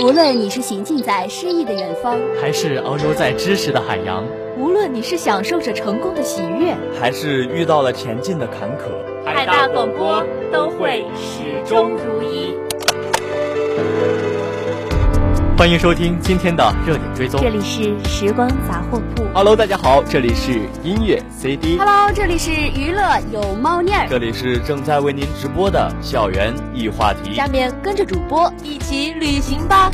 无论你是行进在诗意的远方，还是遨游在知识的海洋；无论你是享受着成功的喜悦，还是遇到了前进的坎坷，海大广播都会始终如一。欢迎收听今天的热点追踪，这里是时光杂货铺。Hello，大家好，这里是音乐 CD。Hello，这里是娱乐有猫腻儿。这里是正在为您直播的校园易话题。下面跟着主播一起旅行吧。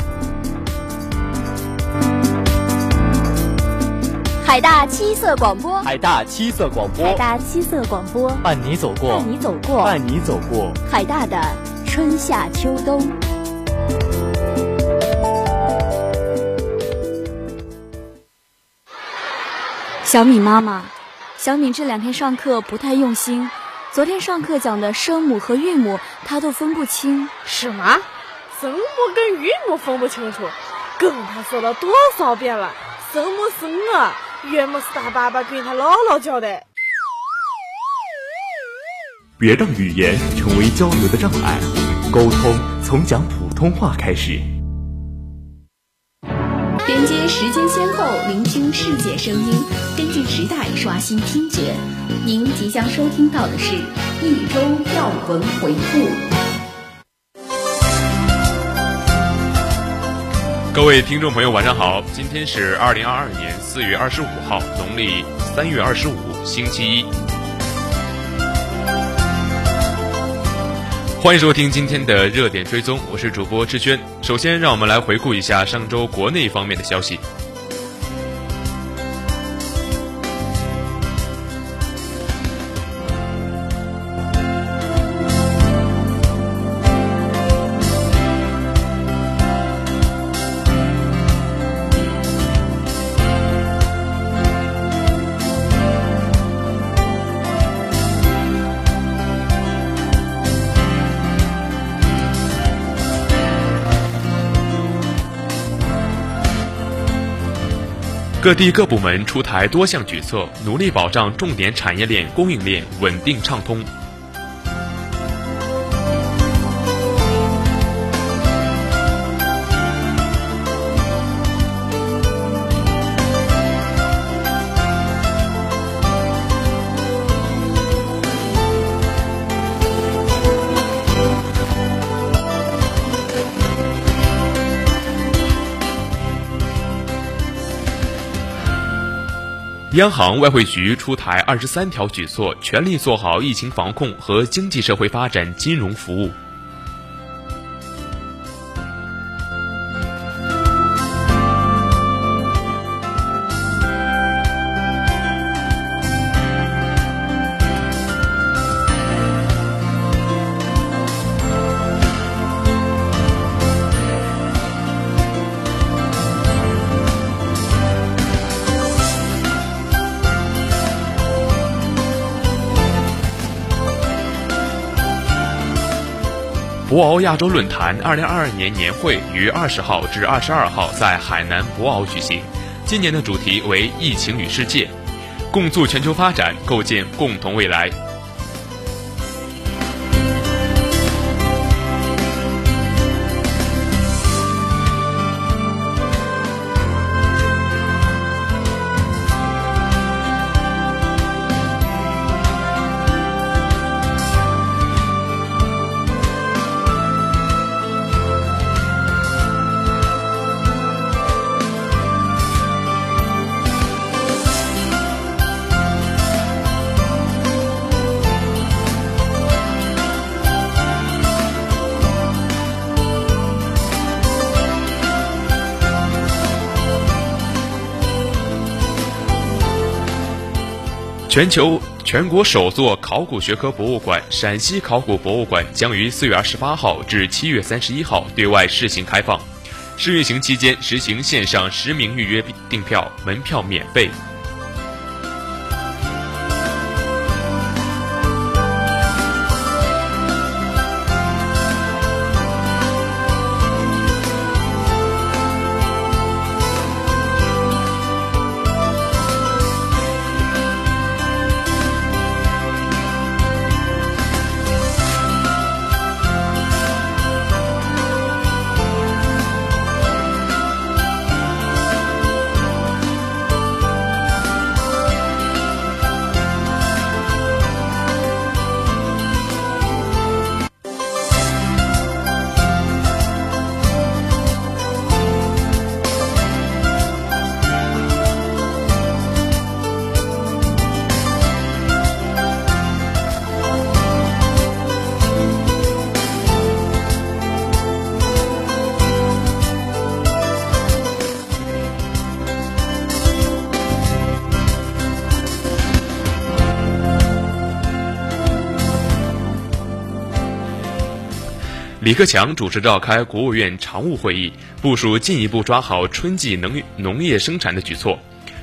海大七色广播，海大七色广播，海大七色广播，伴你走过，伴你走过，伴你走过海大的春夏秋冬。小米妈妈，小米这两天上课不太用心，昨天上课讲的声母和韵母，她都分不清。什么？声母跟韵母分不清楚？跟他说了多少遍了？声母是我，韵母是他爸爸跟他姥姥教的。别让语言成为交流的障碍，沟通从讲普通话开始。连接时间先后，聆听世界声音，跟进时代，刷新听觉。您即将收听到的是一周要闻回顾。各位听众朋友，晚上好！今天是二零二二年四月二十五号，农历三月二十五，星期一。欢迎收听今天的热点追踪，我是主播志轩。首先，让我们来回顾一下上周国内方面的消息。各地各部门出台多项举措，努力保障重点产业链供应链稳定畅通。央行外汇局出台二十三条举措，全力做好疫情防控和经济社会发展金融服务。亚洲论坛二零二二年年会于二十号至二十二号在海南博鳌举行。今年的主题为“疫情与世界，共促全球发展，构建共同未来”。全球全国首座考古学科博物馆——陕西考古博物馆将于四月二十八号至七月三十一号对外试行开放。试运行期间实行线上实名预约订票，门票免费。李克强主持召开国务院常务会议，部署进一步抓好春季能农业生产的举措，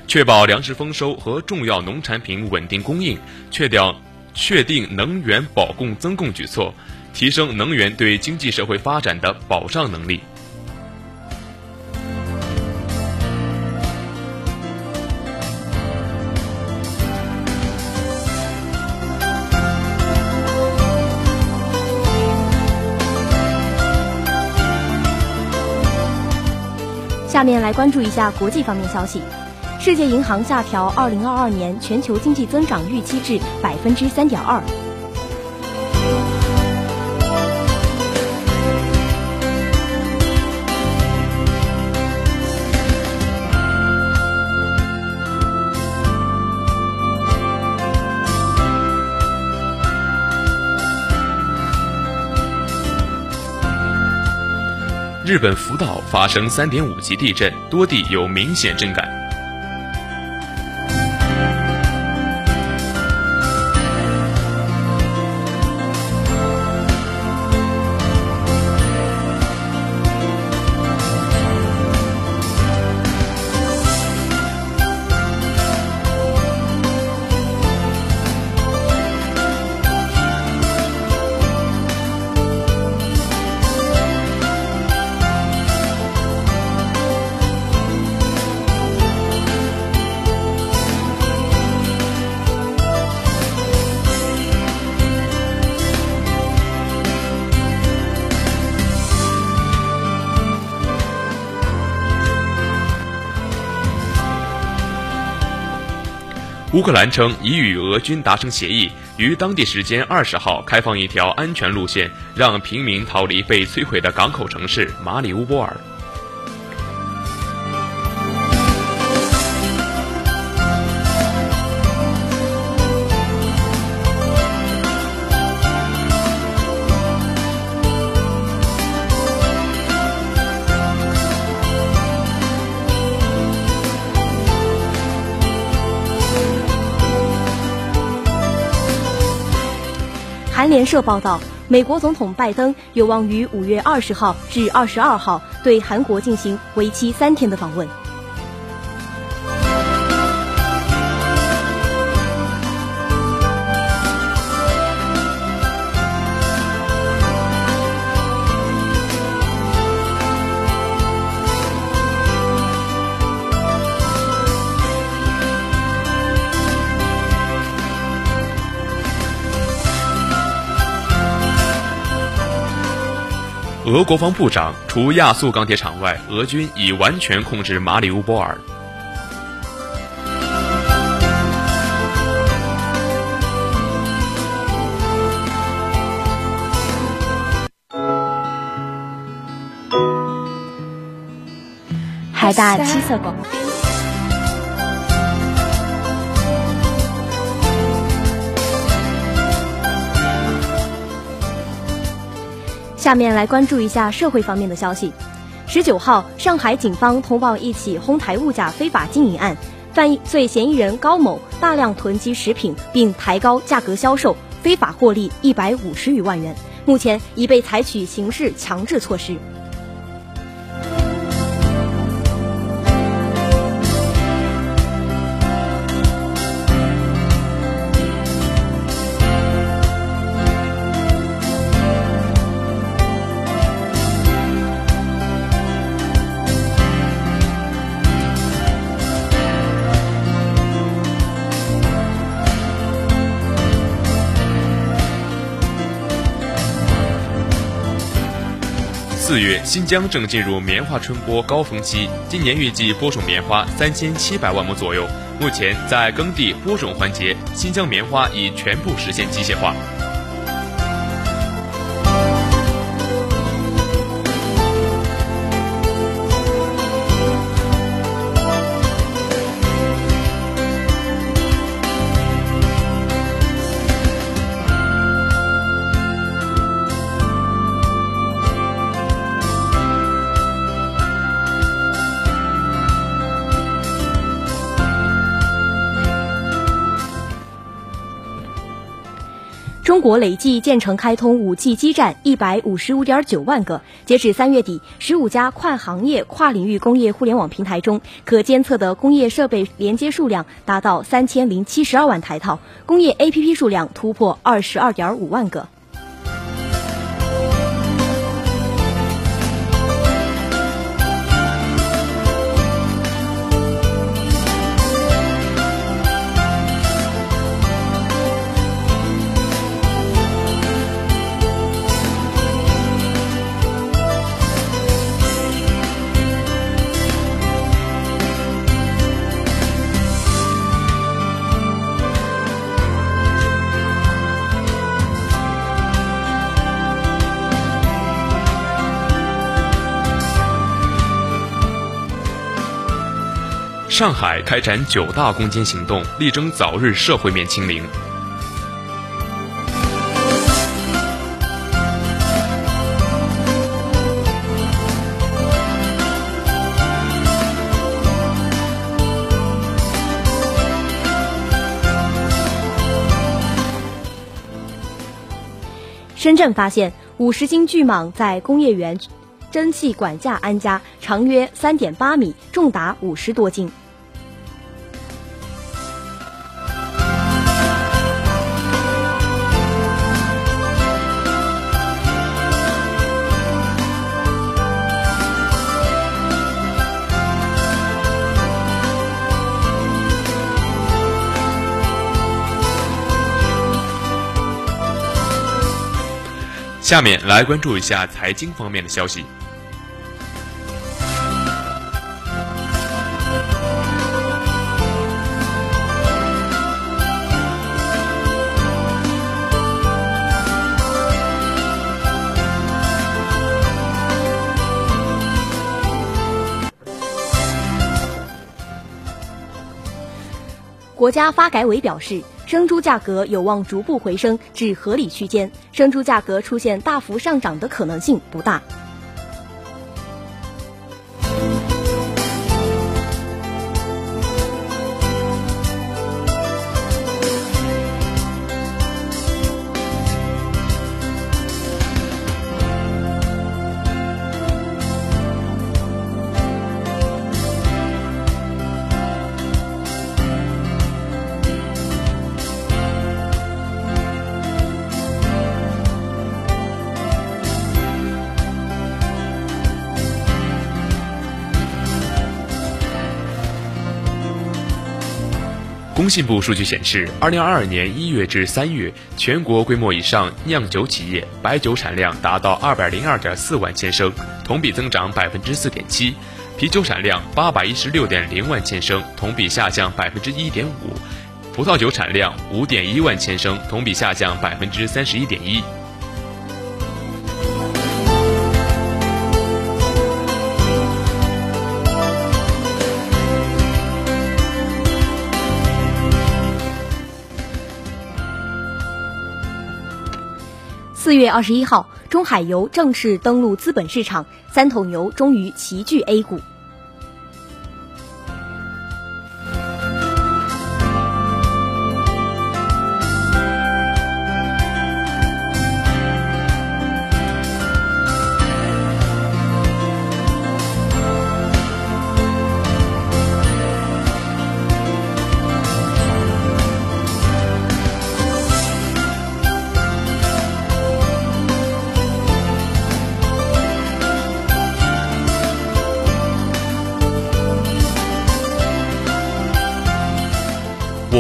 确保粮食丰收和重要农产品稳定供应，确定确定能源保供增供举措，提升能源对经济社会发展的保障能力。下面来关注一下国际方面消息。世界银行下调2022年全球经济增长预期至百分之三点二。日本福岛发生3.5级地震，多地有明显震感。乌克兰称已与俄军达成协议，于当地时间二十号开放一条安全路线，让平民逃离被摧毁的港口城市马里乌波尔。韩联社报道，美国总统拜登有望于五月二十号至二十二号对韩国进行为期三天的访问。俄国防部长，除亚速钢铁厂外，俄军已完全控制马里乌波尔。海大七色广播。下面来关注一下社会方面的消息。十九号，上海警方通报一起哄抬物价非法经营案，犯罪嫌疑人高某大量囤积食品并抬高价格销售，非法获利一百五十余万元，目前已被采取刑事强制措施。四月，新疆正进入棉花春播高峰期，今年预计播种棉花三千七百万亩左右。目前，在耕地播种环节，新疆棉花已全部实现机械化。中国累计建成开通 5G 基站一百五十五点九万个。截止三月底，十五家跨行业、跨领域工业互联网平台中，可监测的工业设备连接数量达到三千零七十二万台套，工业 APP 数量突破二十二点五万个。上海开展九大攻坚行动，力争早日社会面清零。深圳发现五十斤巨蟒在工业园蒸汽管架安家，长约三点八米，重达五十多斤。下面来关注一下财经方面的消息。国家发改委表示。生猪价格有望逐步回升至合理区间，生猪价格出现大幅上涨的可能性不大。工信部数据显示，二零二二年一月至三月，全国规模以上酿酒企业白酒产量达到二百零二点四万千升，同比增长百分之四点七；啤酒产量八百一十六点零万千升，同比下降百分之一点五；葡萄酒产量五点一万千升，同比下降百分之三十一点一。四月二十一号，中海油正式登陆资本市场，三头牛终于齐聚 A 股。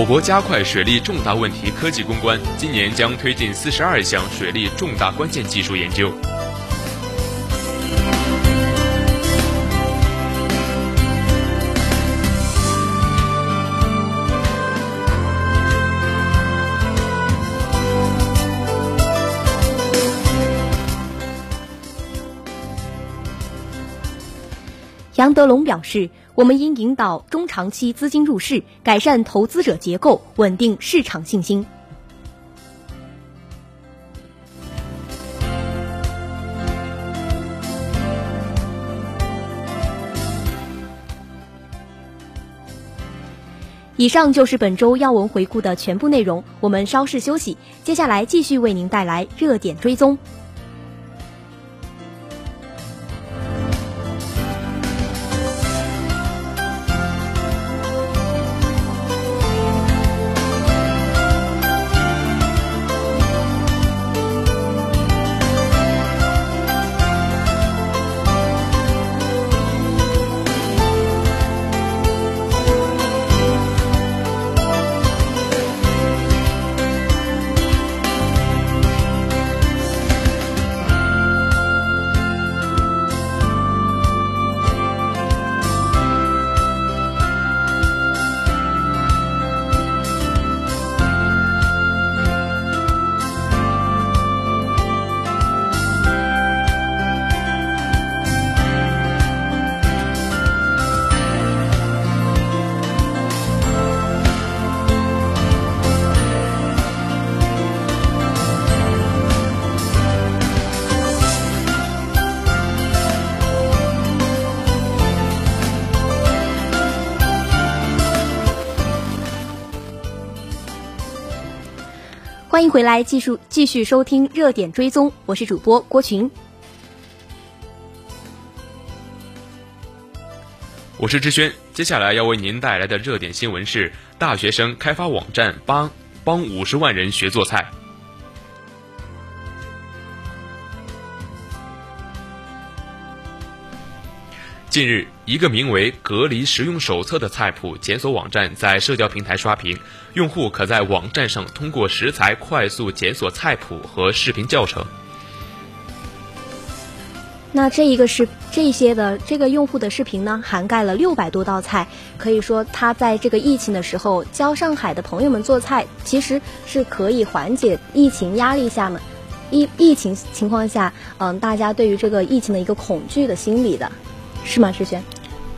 国加快水利重大问题科技攻关，今年将推进四十二项水利重大关键技术研究。杨德龙表示。我们应引导中长期资金入市，改善投资者结构，稳定市场信心。以上就是本周要闻回顾的全部内容，我们稍事休息，接下来继续为您带来热点追踪。欢迎回来，继续继续收听热点追踪，我是主播郭群，我是志轩。接下来要为您带来的热点新闻是：大学生开发网站帮帮五十万人学做菜。近日，一个名为“隔离实用手册”的菜谱检索网站在社交平台刷屏，用户可在网站上通过食材快速检索菜谱和视频教程。那这一个是这些的这个用户的视频呢，涵盖了六百多道菜，可以说他在这个疫情的时候教上海的朋友们做菜，其实是可以缓解疫情压力下呢，疫疫情情况下，嗯，大家对于这个疫情的一个恐惧的心理的。是吗，志轩？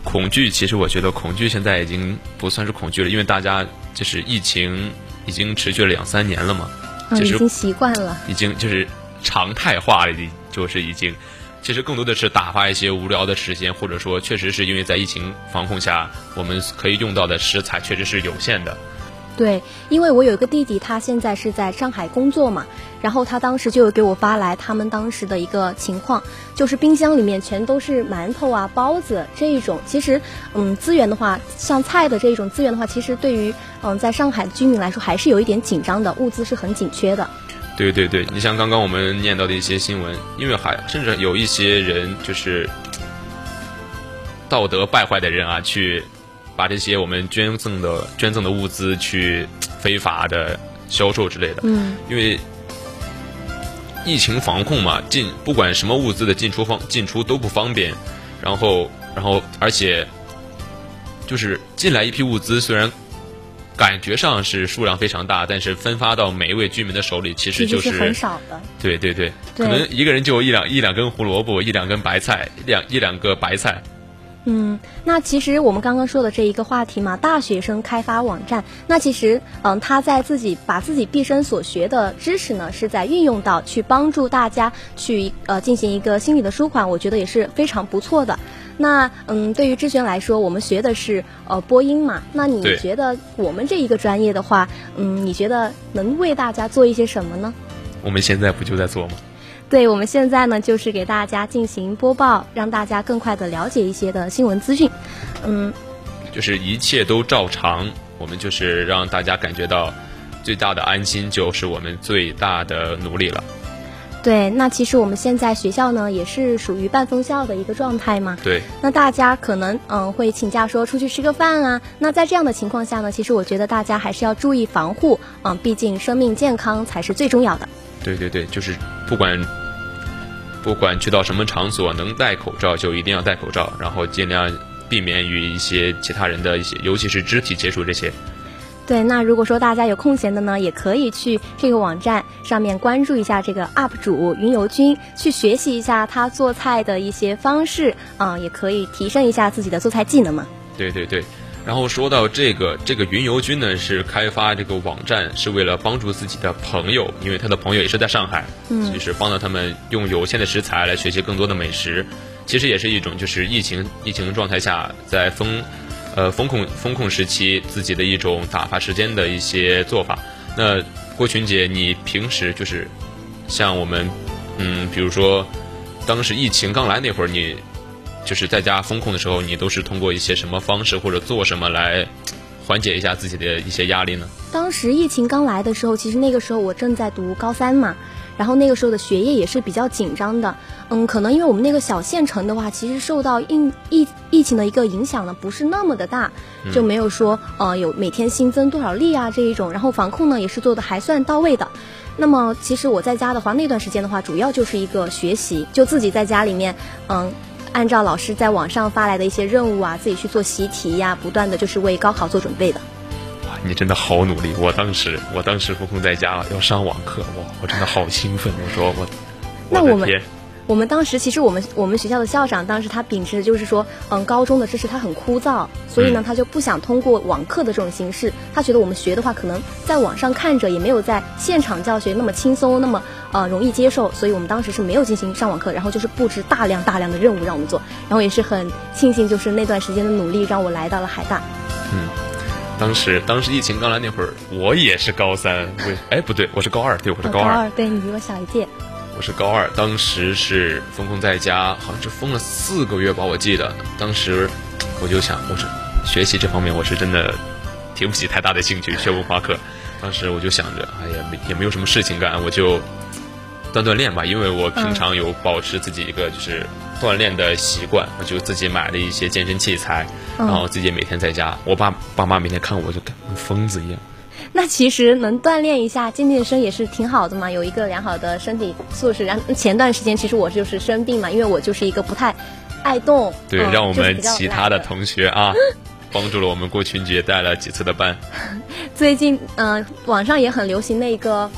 恐惧，其实我觉得恐惧现在已经不算是恐惧了，因为大家就是疫情已经持续了两三年了嘛，嗯，已经习惯了，已经就是常态化了，就是已经，其实更多的是打发一些无聊的时间，或者说确实是因为在疫情防控下，我们可以用到的食材确实是有限的。对，因为我有一个弟弟，他现在是在上海工作嘛，然后他当时就有给我发来他们当时的一个情况，就是冰箱里面全都是馒头啊、包子这一种。其实，嗯，资源的话，像菜的这一种资源的话，其实对于嗯在上海的居民来说，还是有一点紧张的，物资是很紧缺的。对对对，你像刚刚我们念到的一些新闻，因为还甚至有一些人就是道德败坏的人啊，去。把这些我们捐赠的捐赠的物资去非法的销售之类的，嗯，因为疫情防控嘛，进不管什么物资的进出方进出都不方便，然后然后而且就是进来一批物资，虽然感觉上是数量非常大，但是分发到每一位居民的手里，其实就是很少的。对对对，可能一个人就一两一两根胡萝卜，一两根白菜，两一两个白菜。嗯，那其实我们刚刚说的这一个话题嘛，大学生开发网站，那其实嗯，他在自己把自己毕生所学的知识呢，是在运用到去帮助大家去呃进行一个心理的舒缓，我觉得也是非常不错的。那嗯，对于志轩来说，我们学的是呃播音嘛，那你觉得我们这一个专业的话，嗯，你觉得能为大家做一些什么呢？我们现在不就在做吗？对，我们现在呢，就是给大家进行播报，让大家更快的了解一些的新闻资讯。嗯，就是一切都照常，我们就是让大家感觉到最大的安心，就是我们最大的努力了。对，那其实我们现在学校呢，也是属于半封校的一个状态嘛。对。那大家可能嗯会请假说出去吃个饭啊，那在这样的情况下呢，其实我觉得大家还是要注意防护，嗯，毕竟生命健康才是最重要的。对对对，就是不管不管去到什么场所，能戴口罩就一定要戴口罩，然后尽量避免与一些其他人的一些，尤其是肢体接触这些。对，那如果说大家有空闲的呢，也可以去这个网站上面关注一下这个 UP 主云游君，去学习一下他做菜的一些方式，啊，也可以提升一下自己的做菜技能嘛。对对对。然后说到这个，这个云游君呢是开发这个网站，是为了帮助自己的朋友，因为他的朋友也是在上海，嗯，就是帮到他们用有限的食材来学习更多的美食。其实也是一种就是疫情疫情状态下在封，呃封控封控时期自己的一种打发时间的一些做法。那郭群姐，你平时就是像我们，嗯，比如说当时疫情刚来那会儿，你就是在家风控的时候，你都是通过一些什么方式或者做什么来缓解一下自己的一些压力呢？当时疫情刚来的时候，其实那个时候我正在读高三嘛。然后那个时候的学业也是比较紧张的，嗯，可能因为我们那个小县城的话，其实受到疫疫疫情的一个影响呢，不是那么的大，就没有说呃有每天新增多少例啊这一种，然后防控呢也是做的还算到位的。那么其实我在家的话，那段时间的话，主要就是一个学习，就自己在家里面，嗯，按照老师在网上发来的一些任务啊，自己去做习题呀，不断的就是为高考做准备的。哇你真的好努力！我当时，我当时不空在家要上网课，哇，我真的好兴奋！我说我，那我们，我们当时其实我们我们学校的校长当时他秉持的就是说，嗯，高中的知识他很枯燥，所以呢，他就不想通过网课的这种形式。他觉得我们学的话，可能在网上看着也没有在现场教学那么轻松，那么呃容易接受。所以我们当时是没有进行上网课，然后就是布置大量大量的任务让我们做，然后也是很庆幸，就是那段时间的努力让我来到了海大。嗯。当时，当时疫情刚来那会儿，我也是高三。我哎，不对，我是高二。对，我是高二。对你比我小一届。我是高二，当时是封控在家，好像是封了四个月吧，我记得。当时我就想，我是学习这方面，我是真的提不起太大的兴趣，学文化课。当时我就想着，哎呀，没也没有什么事情干，我就锻锻炼吧，因为我平常有保持自己一个就是。锻炼的习惯，我就自己买了一些健身器材，然后自己每天在家。我爸爸妈每天看我就跟疯子一样。那其实能锻炼一下健健身也是挺好的嘛，有一个良好的身体素质。然后前段时间其实我就是生病嘛，因为我就是一个不太爱动。对，让我们其他的同学啊，帮助了我们过群姐带了几次的班。最近嗯，网上也很流行那个。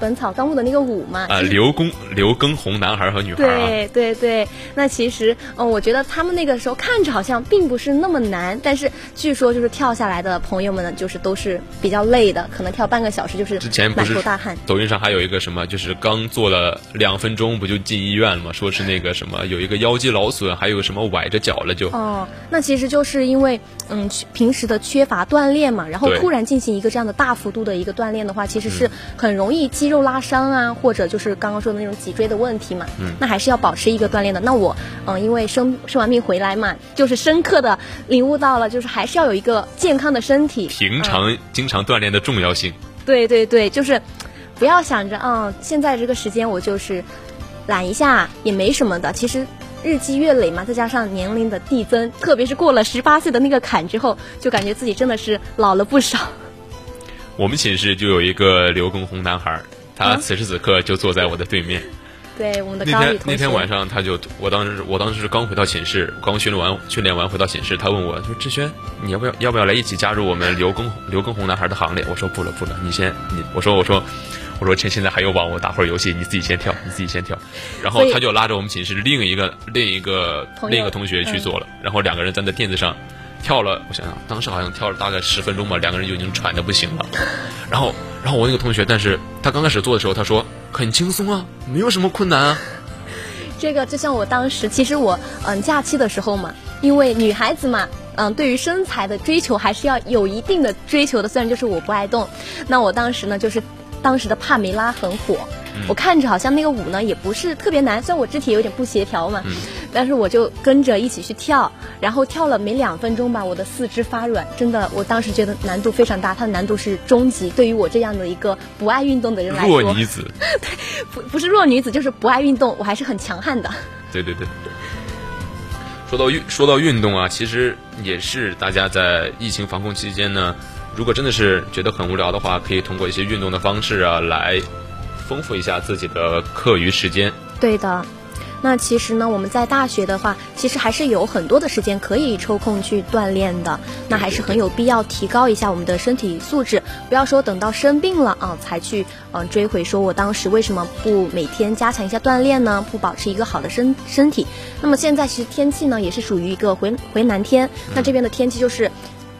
本草纲目的那个舞嘛，啊，刘公刘耕宏男孩和女孩，对对对。那其实，嗯，我觉得他们那个时候看着好像并不是那么难，但是据说就是跳下来的朋友们呢，就是都是比较累的，可能跳半个小时就是之前不是大汗。抖音上还有一个什么，就是刚做了两分钟不就进医院了吗？说是那个什么有一个腰肌劳损，还有什么崴着脚了就。哦，那其实就是因为嗯平时的缺乏锻炼嘛，然后突然进行一个这样的大幅度的一个锻炼的话，其实是很容易肌肉拉伤啊，或者就是刚刚说的那种脊椎的问题嘛。嗯。那还是要保持一个锻炼的。那我嗯，因为生生完病回来嘛，就是深刻的领悟到了，就是还是要有一个健康的身体，平常经常锻炼的重要性。对对对，就是不要想着啊，现在这个时间我就是懒一下也没什么的。其实日积月累嘛，再加上年龄的递增，特别是过了十八岁的那个坎之后，就感觉自己真的是老了不少。我们寝室就有一个刘畊宏男孩，他此时此刻就坐在我的对面。对，我们的那天那天晚上，他就我当时我当时是刚回到寝室，刚训练完训练完回到寝室，他问我说：“志轩，你要不要要不要来一起加入我们刘畊刘耕宏男孩的行列？”我说：“不了不了，你先你我说我说我说趁现在还有网，我打会儿游戏，你自己先跳，你自己先跳。”然后他就拉着我们寝室另一个另一个另一个同学去做了，然后两个人站在垫子上。跳了，我想想，当时好像跳了大概十分钟吧，两个人就已经喘的不行了。然后，然后我那个同学，但是他刚开始做的时候，他说很轻松啊，没有什么困难啊。这个就像我当时，其实我嗯假期的时候嘛，因为女孩子嘛，嗯对于身材的追求还是要有一定的追求的。虽然就是我不爱动，那我当时呢就是当时的帕梅拉很火。我看着好像那个舞呢也不是特别难，虽然我肢体有点不协调嘛，但是我就跟着一起去跳，然后跳了没两分钟吧，我的四肢发软，真的，我当时觉得难度非常大，它的难度是中级，对于我这样的一个不爱运动的人来说，弱女子，对，不不是弱女子，就是不爱运动，我还是很强悍的。对对对，说到运说到运动啊，其实也是大家在疫情防控期间呢，如果真的是觉得很无聊的话，可以通过一些运动的方式啊来。丰富一下自己的课余时间。对的，那其实呢，我们在大学的话，其实还是有很多的时间可以抽空去锻炼的。那还是很有必要提高一下我们的身体素质，不要说等到生病了啊才去嗯追悔，说我当时为什么不每天加强一下锻炼呢？不保持一个好的身身体。那么现在其实天气呢也是属于一个回回南天，那这边的天气就是。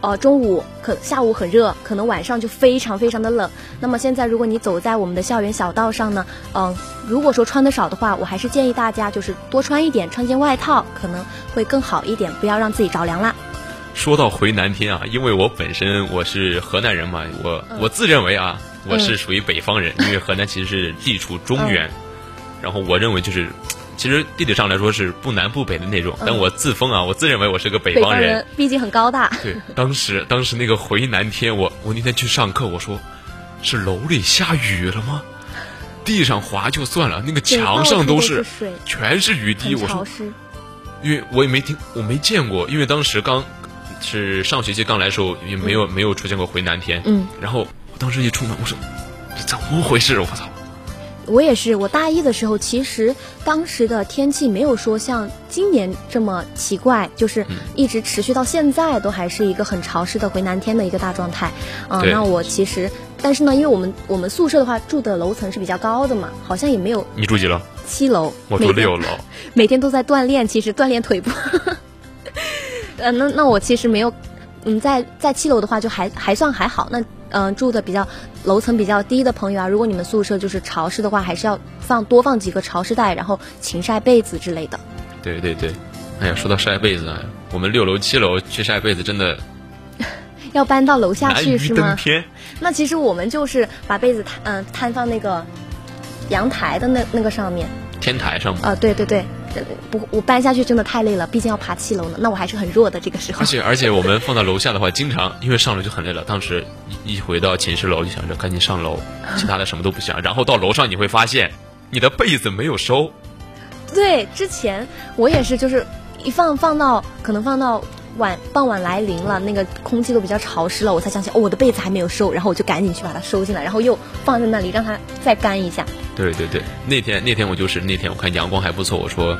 呃，中午可下午很热，可能晚上就非常非常的冷。那么现在，如果你走在我们的校园小道上呢，嗯，如果说穿的少的话，我还是建议大家就是多穿一点，穿件外套可能会更好一点，不要让自己着凉啦。说到回南天啊，因为我本身我是河南人嘛，我我自认为啊，我是属于北方人，因为河南其实是地处中原，然后我认为就是，其实地理上来说是不南不北的那种，但我自封啊，我自认为我是个北方人，毕竟很高大。对，当时当时那个回南天，我我那天去上课，我说是楼里下雨了吗？地上滑就算了，那个墙上都是水，全是雨滴，我说。因为我也没听，我没见过，因为当时刚是上学期刚来的时候，也没有没有出现过回南天。嗯。然后我当时一出门，我说这怎么回事？我操！我也是，我大一的时候，其实当时的天气没有说像今年这么奇怪，就是一直持续到现在都还是一个很潮湿的回南天的一个大状态。啊，那我其实，但是呢，因为我们我们宿舍的话住的楼层是比较高的嘛，好像也没有。你住几楼？七楼，我住六楼，每天都在锻炼，其实锻炼腿部。呃，那那我其实没有，嗯，在在七楼的话就还还算还好。那嗯，住的比较楼层比较低的朋友啊，如果你们宿舍就是潮湿的话，还是要放多放几个潮湿袋，然后勤晒被子之类的。对对对，哎呀，说到晒被子啊，我们六楼七楼去晒被子真的 要搬到楼下去是吗？天。那其实我们就是把被子摊嗯摊放那个。阳台的那那个上面，天台上啊，对对对，不，我搬下去真的太累了，毕竟要爬七楼呢。那我还是很弱的这个时候。而且而且我们放到楼下的话，经常因为上楼就很累了。当时一回到寝室楼就想着赶紧上楼，其他的什么都不想。然后到楼上你会发现，你的被子没有收。对，之前我也是，就是一放放到可能放到。晚傍晚来临了，那个空气都比较潮湿了，我才想起哦，我的被子还没有收，然后我就赶紧去把它收进来，然后又放在那里让它再干一下。对对对，那天那天我就是那天我看阳光还不错，我说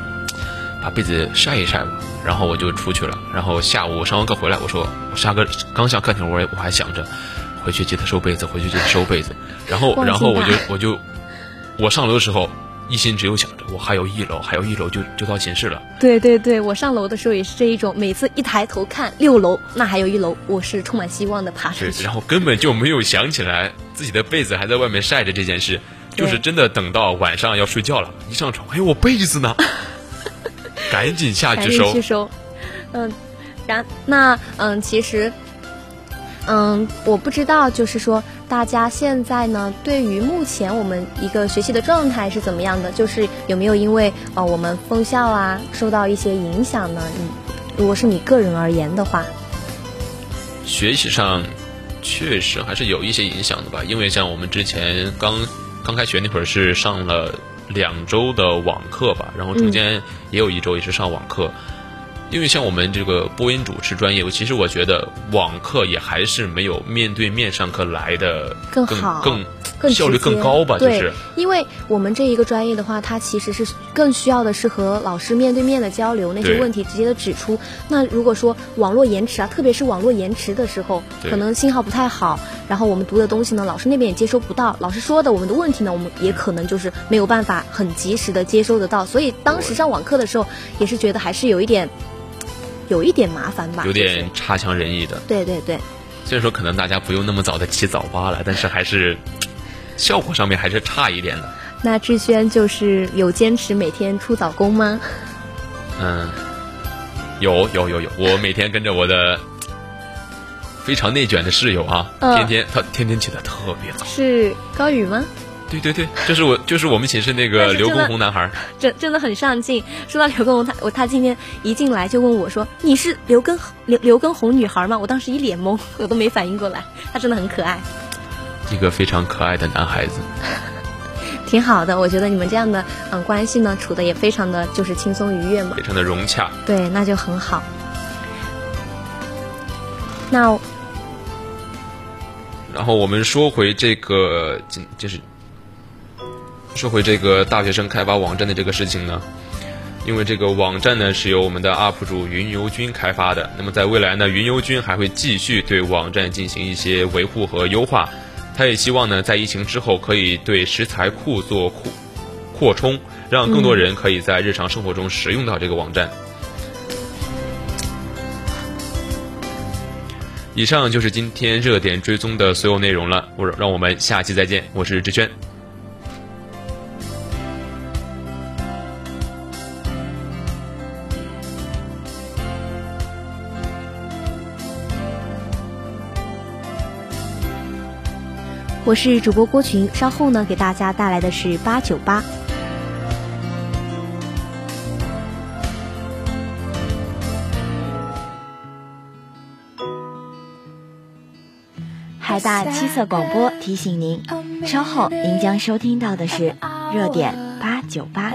把被子晒一晒吧，然后我就出去了。然后下午上完课回来，我说我下课刚下课厅，我我还想着回去记得收被子，回去记得收被子。然后然后我就我就我上楼的时候。一心只有想着我还有一楼，还有一楼就就到寝室了。对对对，我上楼的时候也是这一种，每次一抬头看六楼，那还有一楼，我是充满希望的爬上去。然后根本就没有想起来自己的被子还在外面晒着这件事，就是真的等到晚上要睡觉了，一上床，哎，我被子呢？赶紧下去收。去收。嗯，然那嗯，其实。嗯，我不知道，就是说大家现在呢，对于目前我们一个学习的状态是怎么样的？就是有没有因为呃我们封校啊受到一些影响呢？你如果是你个人而言的话，学习上确实还是有一些影响的吧，因为像我们之前刚刚开学那会儿是上了两周的网课吧，然后中间也有一周也是上网课。因为像我们这个播音主持专业，我其实我觉得网课也还是没有面对面上课来的更好、更更效率更高吧？对，因为我们这一个专业的话，它其实是更需要的是和老师面对面的交流，那些问题直接的指出。那如果说网络延迟啊，特别是网络延迟的时候，可能信号不太好，然后我们读的东西呢，老师那边也接收不到，老师说的我们的问题呢，我们也可能就是没有办法很及时的接收得到。所以当时上网课的时候，也是觉得还是有一点。有一点麻烦吧，有点差强人意的。对对对，虽然说可能大家不用那么早的起早八了，但是还是效果上面还是差一点的。那志轩就是有坚持每天出早工吗？嗯，有有有有，我每天跟着我的非常内卷的室友啊，天天他天天起得特别早。是高宇吗？对对对，就是我，就是我们寝室那个刘畊宏男孩，真真的很上进。说到刘畊宏，他我他今天一进来就问我说：“你是刘畊刘刘畊宏女孩吗？”我当时一脸懵，我都没反应过来。他真的很可爱，一个非常可爱的男孩子，挺好的。我觉得你们这样的嗯关系呢，处的也非常的就是轻松愉悦嘛，非常的融洽。对，那就很好。那然后我们说回这个，就是。说回这个大学生开发网站的这个事情呢，因为这个网站呢是由我们的 UP 主云游君开发的，那么在未来呢，云游君还会继续对网站进行一些维护和优化。他也希望呢，在疫情之后可以对食材库做扩扩充，让更多人可以在日常生活中使用到这个网站。以上就是今天热点追踪的所有内容了，我让我们下期再见，我是志轩。我是主播郭群，稍后呢给大家带来的是八九八。海大七色广播提醒您，稍后您将收听到的是热点八九八。